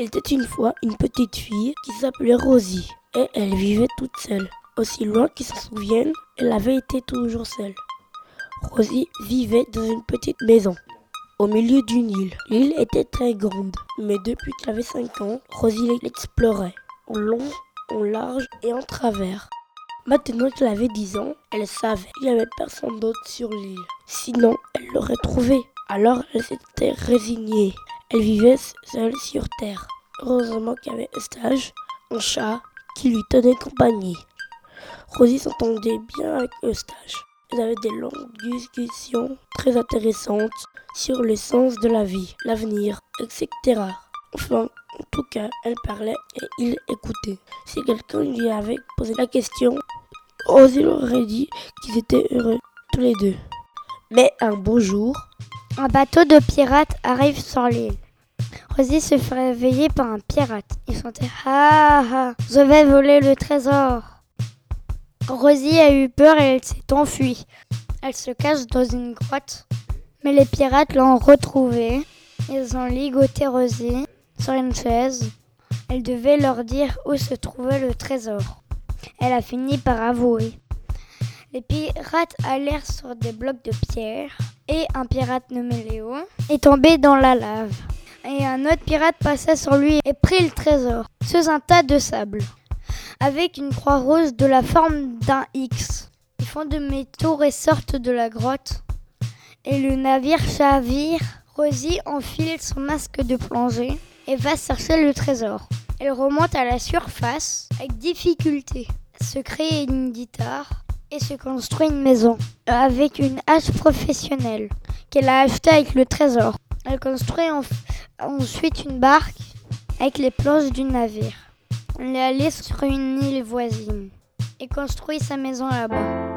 Il était une fois une petite fille qui s'appelait Rosie et elle vivait toute seule. Aussi loin qu'ils s'en souviennent, elle avait été toujours seule. Rosie vivait dans une petite maison au milieu d'une île. L'île était très grande, mais depuis qu'elle avait 5 ans, Rosie l'explorait en long, en large et en travers. Maintenant qu'elle avait 10 ans, elle savait qu'il n'y avait personne d'autre sur l'île. Sinon, elle l'aurait trouvé. Alors elle s'était résignée. Elle vivait seule sur Terre. Heureusement qu'il y avait Eustache, un chat, qui lui tenait compagnie. Rosie s'entendait bien avec Eustache. Ils avaient des longues discussions très intéressantes sur le sens de la vie, l'avenir, etc. Enfin, en tout cas, elle parlait et il écoutait. Si quelqu'un lui avait posé la question, Rosie leur aurait dit qu'ils étaient heureux tous les deux. Mais un beau jour, un bateau de pirates arrive sur l'île. Rosie se fait réveiller par un pirate. Il sentait Ah ah, je vais voler le trésor. Rosie a eu peur et elle s'est enfuie. Elle se cache dans une grotte. Mais les pirates l'ont retrouvée. Ils ont ligoté Rosie sur une chaise. Elle devait leur dire où se trouvait le trésor. Elle a fini par avouer. Les pirates allèrent sur des blocs de pierre et un pirate nommé Léo est tombé dans la lave. Et un autre pirate passa sur lui et prit le trésor sous un tas de sable avec une croix rose de la forme d'un X. Les fonds de métaux ressortent de la grotte et le navire chavire. Rosie enfile son masque de plongée et va chercher le trésor. Elle remonte à la surface avec difficulté, se crée une guitare et se construit une maison avec une hache professionnelle qu'elle a achetée avec le trésor. Elle construit ensuite une barque avec les planches du navire. Elle est allée sur une île voisine et construit sa maison là-bas.